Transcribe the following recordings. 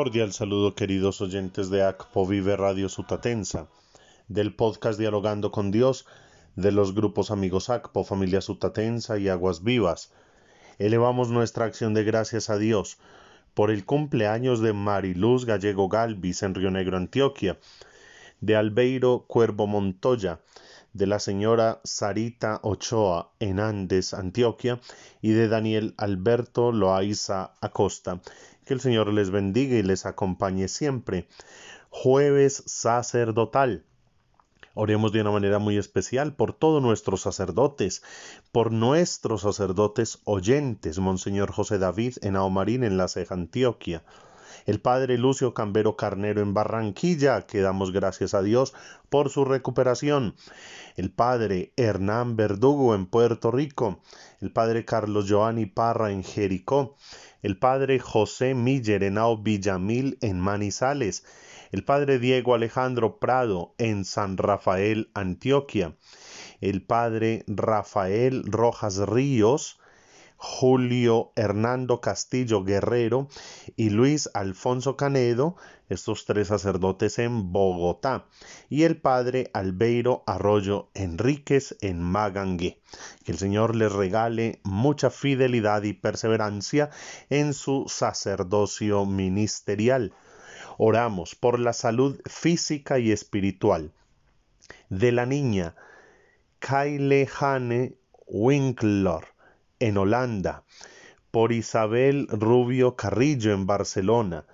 Cordial saludo queridos oyentes de ACPO Vive Radio Sutatensa, del podcast Dialogando con Dios, de los grupos Amigos ACPO, Familia Sutatensa y Aguas Vivas. Elevamos nuestra acción de gracias a Dios por el cumpleaños de Mariluz Gallego Galvis en Río Negro, Antioquia, de Albeiro Cuervo Montoya, de la señora Sarita Ochoa en Andes, Antioquia, y de Daniel Alberto Loaiza Acosta. Que el Señor les bendiga y les acompañe siempre. Jueves sacerdotal. Oremos de una manera muy especial por todos nuestros sacerdotes, por nuestros sacerdotes oyentes, Monseñor José David en Aomarín, en la Ceja, Antioquia el padre Lucio Cambero Carnero en Barranquilla, que damos gracias a Dios por su recuperación, el padre Hernán Verdugo en Puerto Rico, el padre Carlos Giovanni Parra en Jericó, el padre José Miller en Villamil en Manizales, el padre Diego Alejandro Prado en San Rafael, Antioquia, el padre Rafael Rojas Ríos Julio Hernando Castillo Guerrero y Luis Alfonso Canedo, estos tres sacerdotes en Bogotá, y el padre Albeiro Arroyo Enríquez en Magangué. Que el Señor les regale mucha fidelidad y perseverancia en su sacerdocio ministerial. Oramos por la salud física y espiritual de la niña Kyle Hane Winkler en Holanda, por Isabel Rubio Carrillo en Barcelona,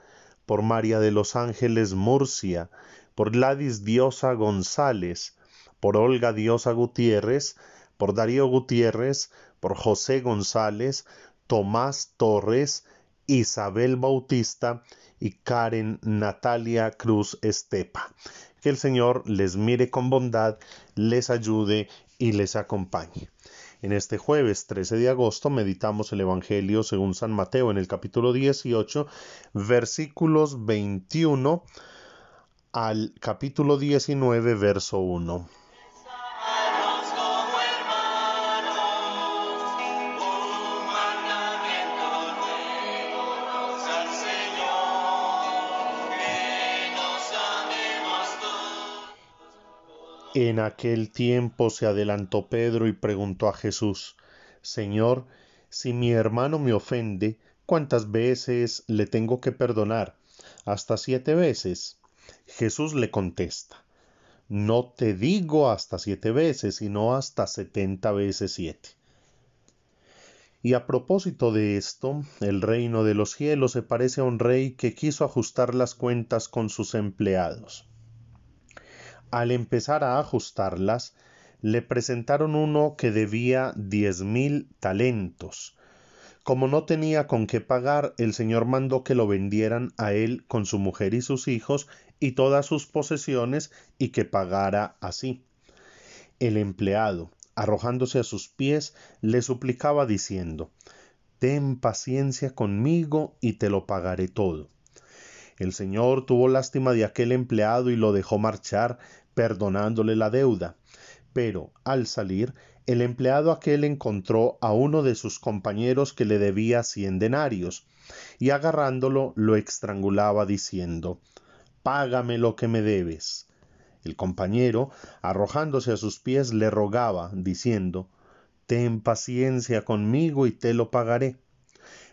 por María de los Ángeles Murcia, por Gladys Diosa González, por Olga Diosa Gutiérrez, por Darío Gutiérrez, por José González, Tomás Torres, Isabel Bautista y Karen Natalia Cruz Estepa. Que el Señor les mire con bondad, les ayude y les acompañe. En este jueves 13 de agosto meditamos el Evangelio según San Mateo en el capítulo 18, versículos 21 al capítulo 19, verso 1. En aquel tiempo se adelantó Pedro y preguntó a Jesús, Señor, si mi hermano me ofende, ¿cuántas veces le tengo que perdonar? ¿Hasta siete veces? Jesús le contesta, No te digo hasta siete veces, sino hasta setenta veces siete. Y a propósito de esto, el reino de los cielos se parece a un rey que quiso ajustar las cuentas con sus empleados. Al empezar a ajustarlas, le presentaron uno que debía diez mil talentos. Como no tenía con qué pagar, el señor mandó que lo vendieran a él con su mujer y sus hijos y todas sus posesiones y que pagara así. El empleado, arrojándose a sus pies, le suplicaba diciendo Ten paciencia conmigo y te lo pagaré todo. El señor tuvo lástima de aquel empleado y lo dejó marchar, perdonándole la deuda. Pero, al salir, el empleado aquel encontró a uno de sus compañeros que le debía cien denarios, y agarrándolo lo estrangulaba diciendo Págame lo que me debes. El compañero, arrojándose a sus pies, le rogaba, diciendo Ten paciencia conmigo y te lo pagaré.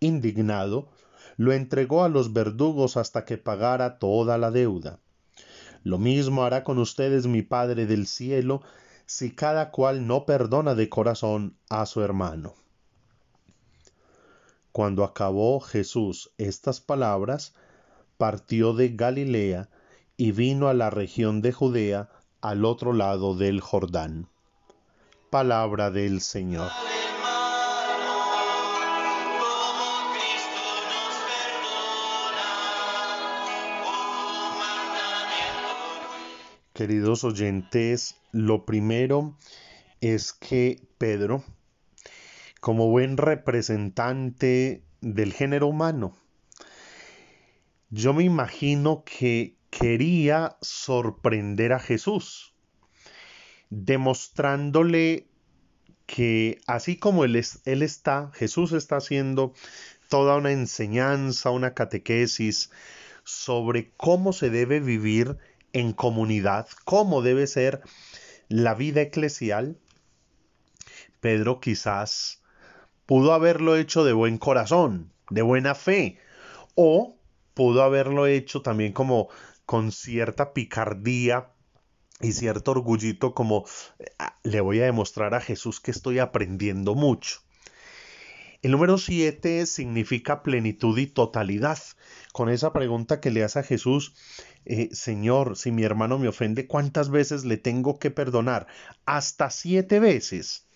indignado, lo entregó a los verdugos hasta que pagara toda la deuda. Lo mismo hará con ustedes mi Padre del cielo, si cada cual no perdona de corazón a su hermano. Cuando acabó Jesús estas palabras, partió de Galilea y vino a la región de Judea al otro lado del Jordán. Palabra del Señor. Queridos oyentes, lo primero es que Pedro, como buen representante del género humano, yo me imagino que quería sorprender a Jesús, demostrándole que así como él, él está, Jesús está haciendo toda una enseñanza, una catequesis sobre cómo se debe vivir en comunidad, cómo debe ser la vida eclesial, Pedro quizás pudo haberlo hecho de buen corazón, de buena fe, o pudo haberlo hecho también como con cierta picardía y cierto orgullito como ah, le voy a demostrar a Jesús que estoy aprendiendo mucho. El número 7 significa plenitud y totalidad. Con esa pregunta que le hace a Jesús, eh, Señor, si mi hermano me ofende, ¿cuántas veces le tengo que perdonar? Hasta siete veces.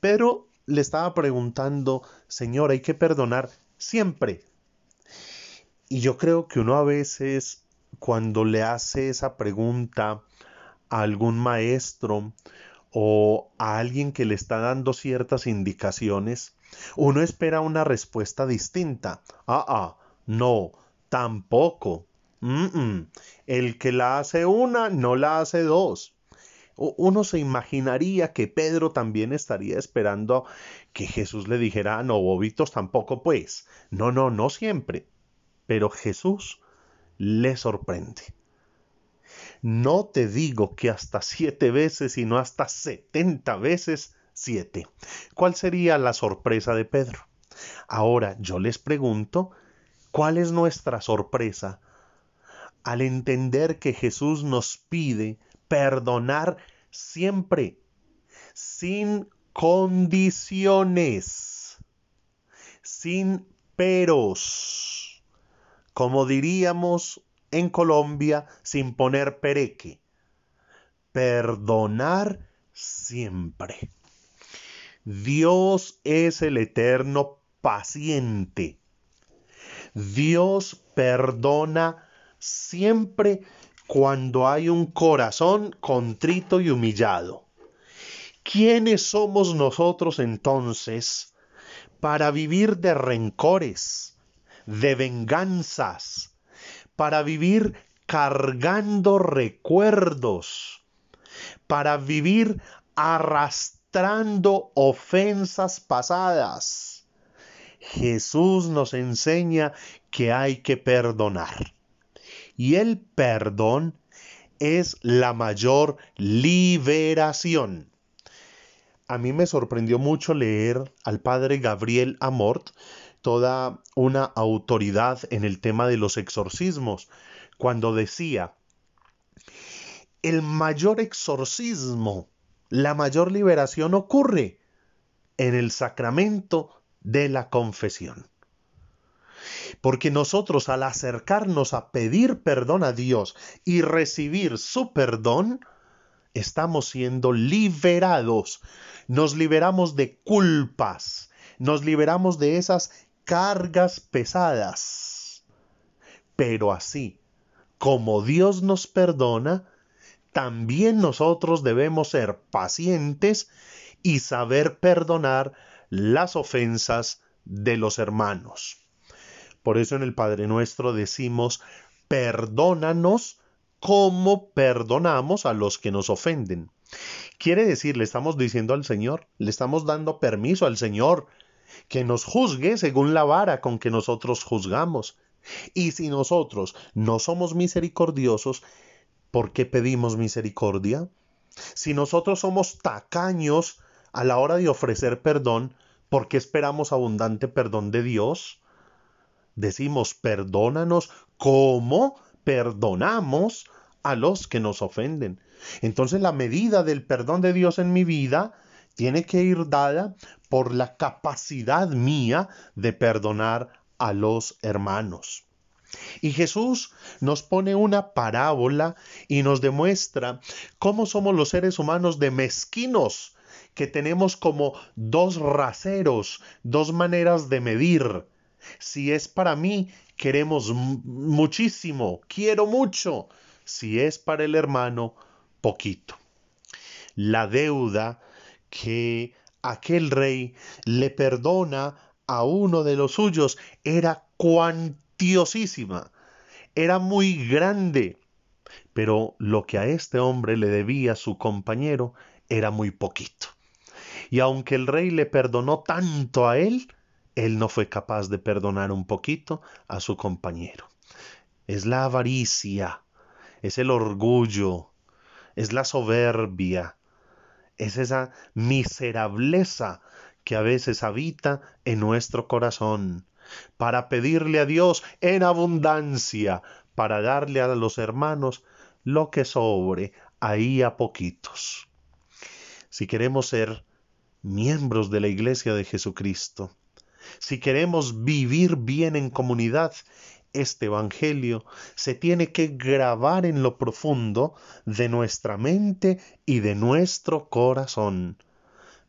Pedro le estaba preguntando, Señor, hay que perdonar siempre. Y yo creo que uno a veces, cuando le hace esa pregunta a algún maestro o a alguien que le está dando ciertas indicaciones, uno espera una respuesta distinta. Ah, ah, no, tampoco. El que la hace una, no la hace dos. Uno se imaginaría que Pedro también estaría esperando que Jesús le dijera, no, bobitos tampoco, pues. No, no, no siempre. Pero Jesús le sorprende. No te digo que hasta siete veces, sino hasta setenta veces 7. ¿Cuál sería la sorpresa de Pedro? Ahora yo les pregunto, ¿cuál es nuestra sorpresa al entender que Jesús nos pide perdonar siempre, sin condiciones, sin peros, como diríamos en Colombia, sin poner pereque. Perdonar siempre. Dios es el eterno paciente. Dios perdona siempre cuando hay un corazón contrito y humillado. ¿Quiénes somos nosotros entonces para vivir de rencores, de venganzas, para vivir cargando recuerdos, para vivir arrastrando ofensas pasadas. Jesús nos enseña que hay que perdonar. Y el perdón es la mayor liberación. A mí me sorprendió mucho leer al padre Gabriel Amort, toda una autoridad en el tema de los exorcismos, cuando decía, el mayor exorcismo la mayor liberación ocurre en el sacramento de la confesión. Porque nosotros al acercarnos a pedir perdón a Dios y recibir su perdón, estamos siendo liberados. Nos liberamos de culpas, nos liberamos de esas cargas pesadas. Pero así, como Dios nos perdona, también nosotros debemos ser pacientes y saber perdonar las ofensas de los hermanos. Por eso en el Padre Nuestro decimos, perdónanos como perdonamos a los que nos ofenden. Quiere decir, le estamos diciendo al Señor, le estamos dando permiso al Señor que nos juzgue según la vara con que nosotros juzgamos. Y si nosotros no somos misericordiosos, ¿por qué pedimos misericordia? Si nosotros somos tacaños a la hora de ofrecer perdón, ¿por qué esperamos abundante perdón de Dios? Decimos, perdónanos como perdonamos a los que nos ofenden. Entonces la medida del perdón de Dios en mi vida tiene que ir dada por la capacidad mía de perdonar a los hermanos. Y Jesús nos pone una parábola y nos demuestra cómo somos los seres humanos de mezquinos, que tenemos como dos raseros, dos maneras de medir. Si es para mí, queremos muchísimo, quiero mucho. Si es para el hermano, poquito. La deuda que aquel rey le perdona a uno de los suyos era era muy grande, pero lo que a este hombre le debía su compañero era muy poquito. Y aunque el rey le perdonó tanto a él, él no fue capaz de perdonar un poquito a su compañero. Es la avaricia, es el orgullo, es la soberbia, es esa miserableza que a veces habita en nuestro corazón, para pedirle a Dios en abundancia, para darle a los hermanos lo que sobre, ahí a poquitos. Si queremos ser miembros de la Iglesia de Jesucristo, si queremos vivir bien en comunidad, este Evangelio se tiene que grabar en lo profundo de nuestra mente y de nuestro corazón.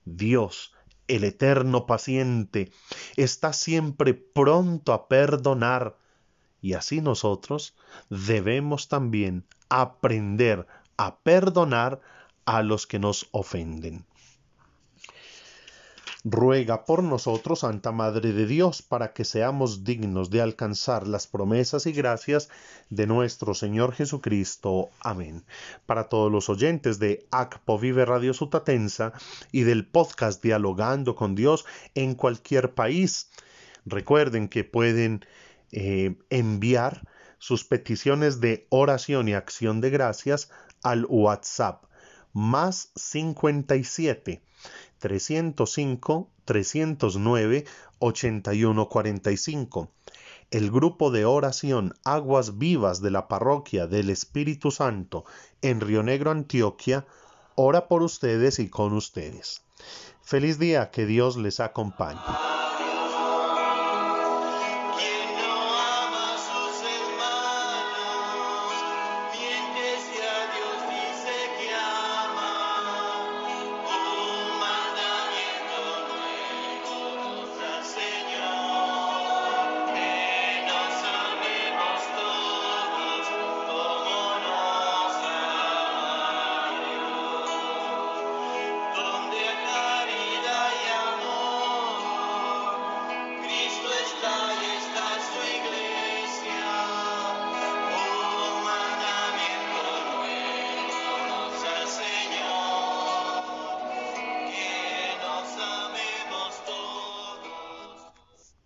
Dios, el eterno paciente, está siempre pronto a perdonar, y así nosotros debemos también aprender a perdonar a los que nos ofenden. Ruega por nosotros, Santa Madre de Dios, para que seamos dignos de alcanzar las promesas y gracias de nuestro Señor Jesucristo. Amén. Para todos los oyentes de ACPO Vive Radio Sutatensa y del podcast Dialogando con Dios en cualquier país, recuerden que pueden eh, enviar sus peticiones de oración y acción de gracias al WhatsApp más 57 305 309 8145. El grupo de oración Aguas Vivas de la Parroquia del Espíritu Santo en Río Negro, Antioquia, ora por ustedes y con ustedes. Feliz día, que Dios les acompañe.